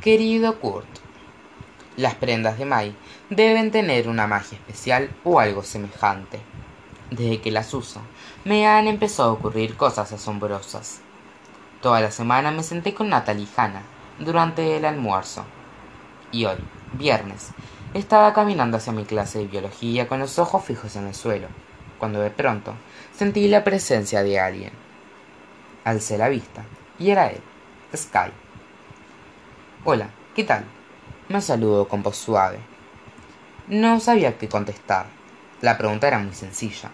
Querido Kurt, las prendas de Mai deben tener una magia especial o algo semejante. Desde que las uso, me han empezado a ocurrir cosas asombrosas. Toda la semana me senté con Natalie y Hannah durante el almuerzo. Y hoy, viernes, estaba caminando hacia mi clase de biología con los ojos fijos en el suelo, cuando de pronto sentí la presencia de alguien. Alcé la vista, y era él, Sky. Hola, ¿qué tal? Me saludó con voz suave. No sabía qué contestar. La pregunta era muy sencilla,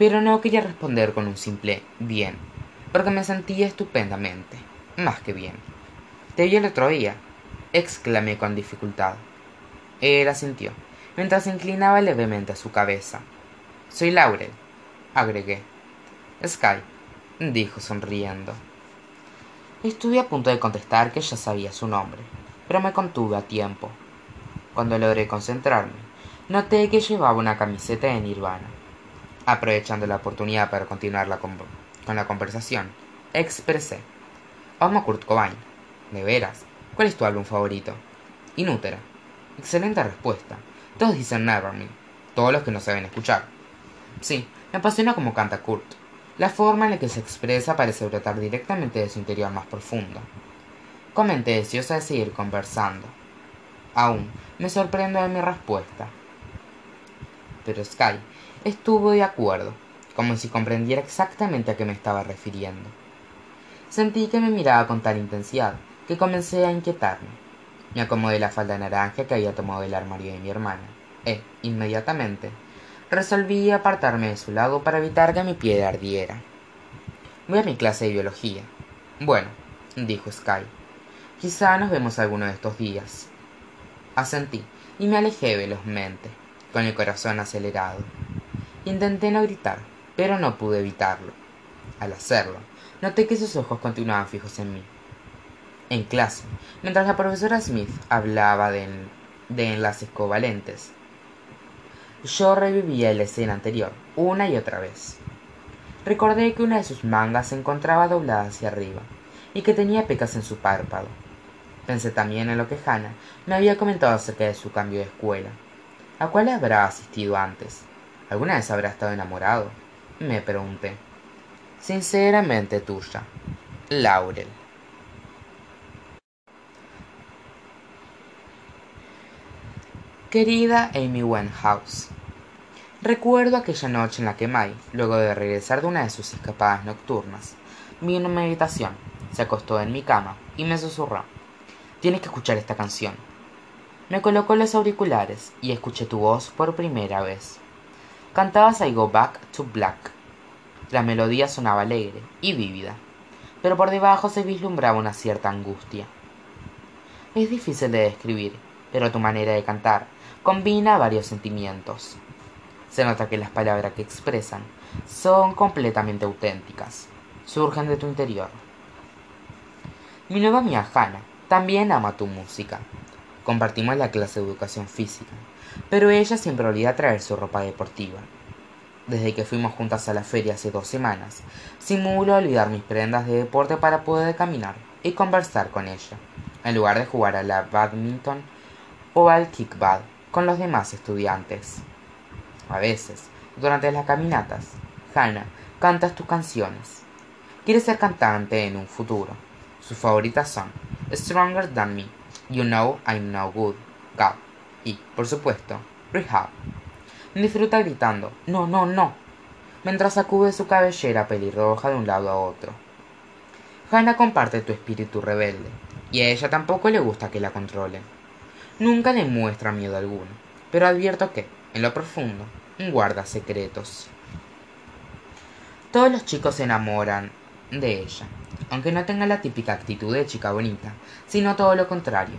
pero no quería responder con un simple bien, porque me sentía estupendamente, más que bien. Te vi el otro día, exclamé con dificultad. Él asintió, mientras inclinaba levemente su cabeza. Soy Laurel, agregué. Sky, dijo sonriendo. Estuve a punto de contestar que ya sabía su nombre, pero me contuve a tiempo. Cuando logré concentrarme, noté que llevaba una camiseta de Nirvana. Aprovechando la oportunidad para continuar con, la conversación, expresé. Amo Kurt Cobain. ¿De veras? ¿Cuál es tu álbum favorito? Inútera. Excelente respuesta. Todos dicen Nevermind. Todos los que no saben escuchar. Sí, me apasiona como canta Kurt. La forma en la que se expresa parece brotar directamente de su interior más profundo. Comenté deseosa de seguir conversando. Aún me sorprendo de mi respuesta. Pero Sky estuvo de acuerdo, como si comprendiera exactamente a qué me estaba refiriendo. Sentí que me miraba con tal intensidad que comencé a inquietarme. Me acomodé la falda naranja que había tomado del armario de mi hermana, e, inmediatamente, resolví apartarme de su lado para evitar que mi pie ardiera. Voy a mi clase de biología. Bueno, dijo Sky. Quizá nos vemos alguno de estos días. Asentí y me alejé velozmente, con el corazón acelerado. Intenté no gritar, pero no pude evitarlo. Al hacerlo, noté que sus ojos continuaban fijos en mí en clase, mientras la profesora Smith hablaba de, enlaces covalentes. Yo revivía la escena anterior, una y otra vez. Recordé que una de sus mangas se encontraba doblada hacia arriba, y que tenía pecas en su párpado. Pensé también en lo que Hannah me había comentado acerca de su cambio de escuela. ¿A cuál habrá asistido antes? ¿Alguna vez habrá estado enamorado? Me pregunté. Sinceramente tuya, Laurel. Querida Amy Winehouse, recuerdo aquella noche en la que May, luego de regresar de una de sus escapadas nocturnas, vino a mi habitación, se acostó en mi cama y me susurró: Tienes que escuchar esta canción. Me colocó los auriculares y escuché tu voz por primera vez. Cantabas I Go Back to Black. La melodía sonaba alegre y vívida, pero por debajo se vislumbraba una cierta angustia. Es difícil de describir, pero tu manera de cantar combina varios sentimientos. Se nota que las palabras que expresan son completamente auténticas, surgen de tu interior. Mi nueva amiga Hannah también ama tu música. Compartimos la clase de educación física, pero ella siempre olvida traer su ropa deportiva. Desde que fuimos juntas a la feria hace dos semanas, simulo olvidar mis prendas de deporte para poder caminar y conversar con ella, en lugar de jugar a la badminton o al kickball con los demás estudiantes. A veces, durante las caminatas, Hannah canta tus canciones. Quiere ser cantante en un futuro. Sus favoritas son Stronger Than Me, You Know I'm No Good, God y, por supuesto, Rehab. Disfruta gritando No, no, no, mientras sacude su cabellera pelirroja de un lado a otro. Hannah comparte tu espíritu rebelde, y a ella tampoco le gusta que la controlen. Nunca le muestra miedo alguno, pero advierto que, en lo profundo, guarda secretos. Todos los chicos se enamoran de ella, aunque no tenga la típica actitud de chica bonita, sino todo lo contrario.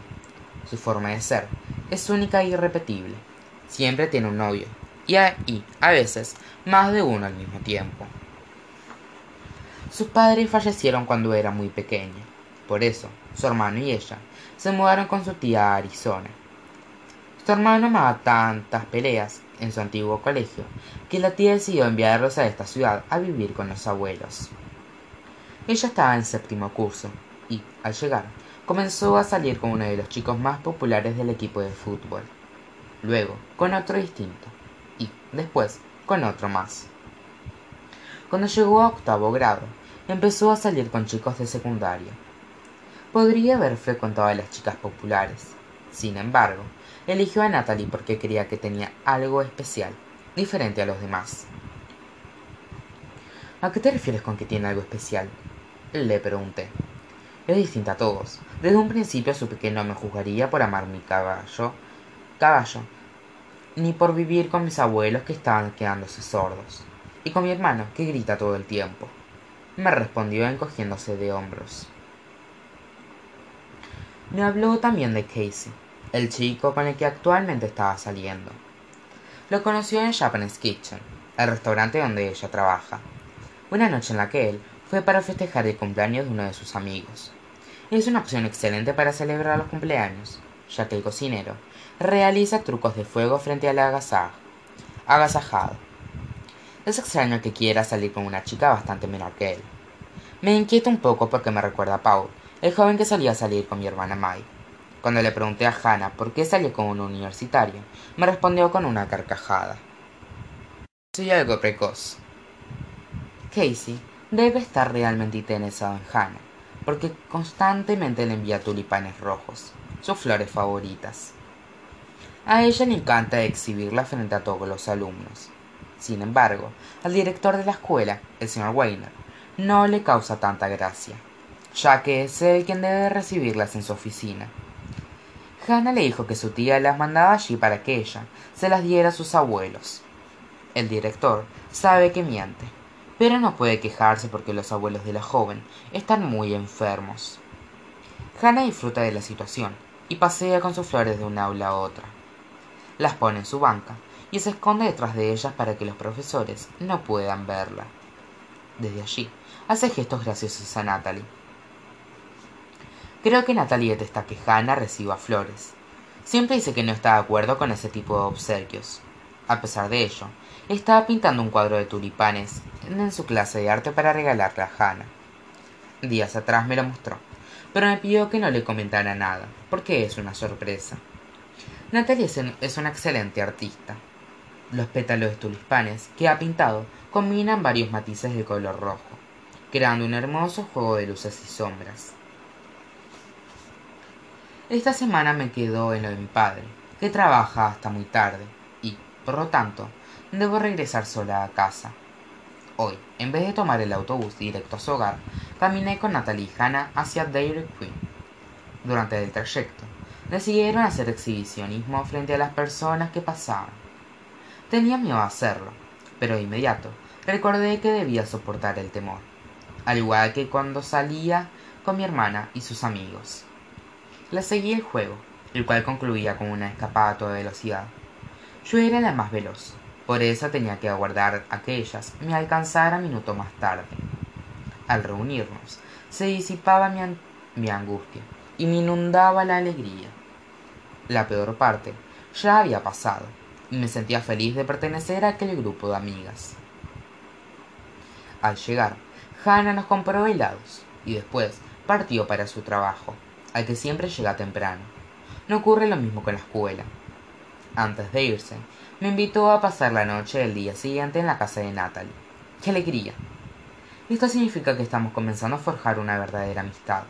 Su forma de ser es única e irrepetible. Siempre tiene un novio, y a, a veces más de uno al mismo tiempo. Sus padres fallecieron cuando era muy pequeña, por eso su hermano y ella se mudaron con su tía a Arizona. Su hermano amaba tantas peleas en su antiguo colegio que la tía decidió enviarlos a esta ciudad a vivir con los abuelos. Ella estaba en séptimo curso y, al llegar, comenzó a salir con uno de los chicos más populares del equipo de fútbol, luego con otro distinto y después con otro más. Cuando llegó a octavo grado, empezó a salir con chicos de secundaria. Podría haber frecuentado a las chicas populares. Sin embargo, eligió a Natalie porque creía que tenía algo especial, diferente a los demás. ¿A qué te refieres con que tiene algo especial? Le pregunté. Es distinta a todos. Desde un principio supe que no me juzgaría por amar mi caballo, caballo, ni por vivir con mis abuelos que estaban quedándose sordos, y con mi hermano que grita todo el tiempo. Me respondió encogiéndose de hombros. Habló también de Casey, el chico con el que actualmente estaba saliendo. Lo conoció en Japanese Kitchen, el restaurante donde ella trabaja. Una noche en la que él fue para festejar el cumpleaños de uno de sus amigos. Es una opción excelente para celebrar los cumpleaños, ya que el cocinero realiza trucos de fuego frente al agasajado. Es extraño que quiera salir con una chica bastante menor que él. Me inquieta un poco porque me recuerda a Paul, el joven que solía salir con mi hermana Mai. Cuando le pregunté a Hannah por qué salió con un universitario, me respondió con una carcajada. Soy algo precoz. Casey debe estar realmente interesado en Hannah, porque constantemente le envía tulipanes rojos, sus flores favoritas. A ella le encanta exhibirla frente a todos los alumnos. Sin embargo, al director de la escuela, el señor Weiner, no le causa tanta gracia, ya que es él quien debe recibirlas en su oficina. Hannah le dijo que su tía las mandaba allí para que ella se las diera a sus abuelos. El director sabe que miente, pero no puede quejarse porque los abuelos de la joven están muy enfermos. Hannah disfruta de la situación y pasea con sus flores de un aula a otra. Las pone en su banca y se esconde detrás de ellas para que los profesores no puedan verla. Desde allí, hace gestos graciosos a Natalie Creo que Natalie detesta que Hannah reciba flores. Siempre dice que no está de acuerdo con ese tipo de obsequios. A pesar de ello, estaba pintando un cuadro de tulipanes en su clase de arte para regalarle a Hannah. Días atrás me lo mostró, pero me pidió que no le comentara nada, porque es una sorpresa. Natalie es una excelente artista. Los pétalos de tulipanes que ha pintado combinan varios matices de color rojo, creando un hermoso juego de luces y sombras. Esta semana me quedo en lo de mi padre, que trabaja hasta muy tarde, y, por lo tanto, debo regresar sola a casa. Hoy, en vez de tomar el autobús directo a su hogar, caminé con Natalie y Hannah hacia Dairy Queen. Durante el trayecto, decidieron hacer exhibicionismo frente a las personas que pasaban. Tenía miedo a hacerlo, pero de inmediato recordé que debía soportar el temor, al igual que cuando salía con mi hermana y sus amigos. La seguí el juego, el cual concluía con una escapada a toda velocidad. Yo era la más veloz, por eso tenía que aguardar a que ellas me alcanzaran minuto más tarde. Al reunirnos, se disipaba mi, mi angustia y me inundaba la alegría. La peor parte ya había pasado y me sentía feliz de pertenecer a aquel grupo de amigas. Al llegar, Hannah nos compró helados y después partió para su trabajo al que siempre llega temprano. No ocurre lo mismo con la escuela. Antes de irse, me invitó a pasar la noche del día siguiente en la casa de Natalie. ¡Qué alegría! Esto significa que estamos comenzando a forjar una verdadera amistad.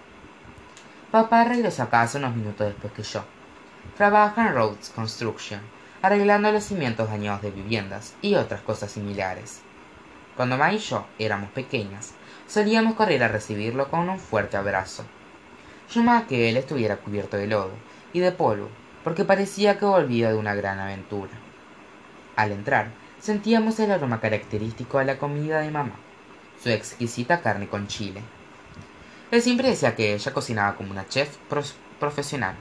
Papá regresó a casa unos minutos después que yo. Trabaja en Roads Construction, arreglando los cimientos dañados de viviendas y otras cosas similares. Cuando Ma y yo éramos pequeñas, solíamos correr a recibirlo con un fuerte abrazo. Más que él estuviera cubierto de lodo y de polvo, porque parecía que volvía de una gran aventura. Al entrar, sentíamos el aroma característico de la comida de mamá, su exquisita carne con chile. Él siempre decía que ella cocinaba como una chef profesional,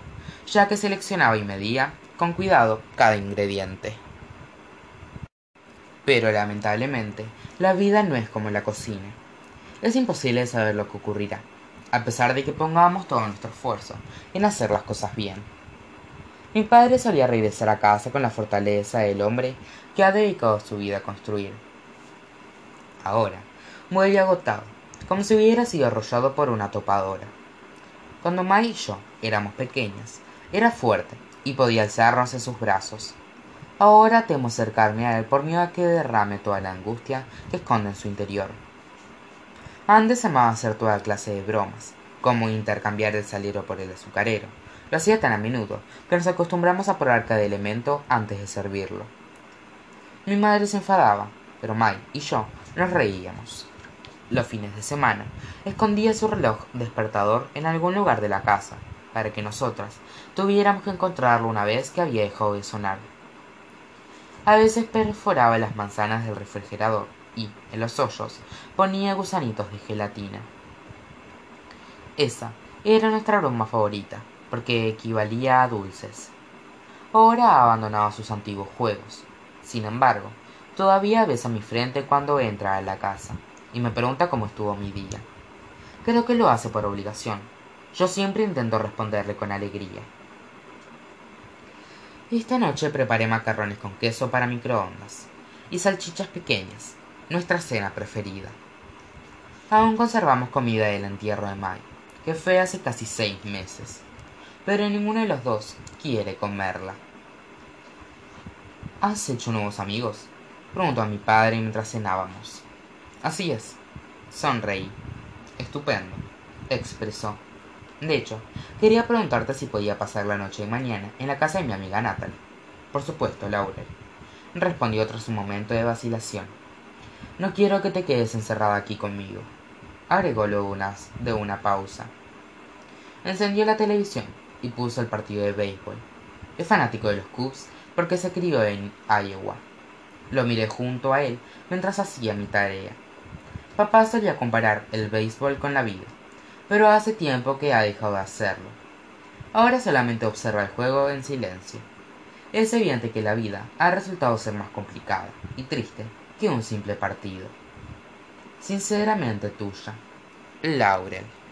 ya que seleccionaba y medía con cuidado cada ingrediente. Pero lamentablemente, la vida no es como la cocina. Es imposible saber lo que ocurrirá, a pesar de que pongamos todo nuestro esfuerzo en hacer las cosas bien. Mi padre solía regresar a casa con la fortaleza del hombre que ha dedicado su vida a construir. Ahora, vuelve agotado, como si hubiera sido arrollado por una topadora. Cuando Mai y yo éramos pequeñas, era fuerte y podía alzarnos en sus brazos. Ahora temo acercarme a él por miedo a que derrame toda la angustia que esconde en su interior. Antes amaba hacer toda clase de bromas, como intercambiar el salero por el azucarero. Lo hacía tan a menudo que nos acostumbramos a probar cada elemento antes de servirlo. Mi madre se enfadaba, pero Mai y yo nos reíamos. Los fines de semana escondía su reloj despertador en algún lugar de la casa, para que nosotras tuviéramos que encontrarlo una vez que había dejado de sonar. A veces perforaba las manzanas del refrigerador y, en los hoyos, ponía gusanitos de gelatina. Esa era nuestra broma favorita, porque equivalía a dulces. Ahora ha abandonado sus antiguos juegos. Sin embargo, todavía besa mi frente cuando entra a la casa y me pregunta cómo estuvo mi día. Creo que lo hace por obligación. Yo siempre intento responderle con alegría. Esta noche preparé macarrones con queso para microondas y salchichas pequeñas, nuestra cena preferida. Aún conservamos comida del entierro de Mai, que fue hace casi seis meses, pero ninguno de los dos quiere comerla. ¿Has hecho nuevos amigos? preguntó a mi padre mientras cenábamos. Así es, sonreí. Estupendo, expresó. De hecho, quería preguntarte si podía pasar la noche de mañana en la casa de mi amiga Natalie. Por supuesto, Laurel. Respondió tras un momento de vacilación. No quiero que te quedes encerrada aquí conmigo. Agregó luego de una pausa. Encendió la televisión y puso el partido de béisbol. Es fanático de los Cubs porque se crió en Iowa. Lo miré junto a él mientras hacía mi tarea. Papá solía comparar el béisbol con la vida, pero hace tiempo que ha dejado de hacerlo. Ahora solamente observa el juego en silencio. Es evidente que la vida ha resultado ser más complicada y triste que un simple partido. Sinceramente tuya, Laurel.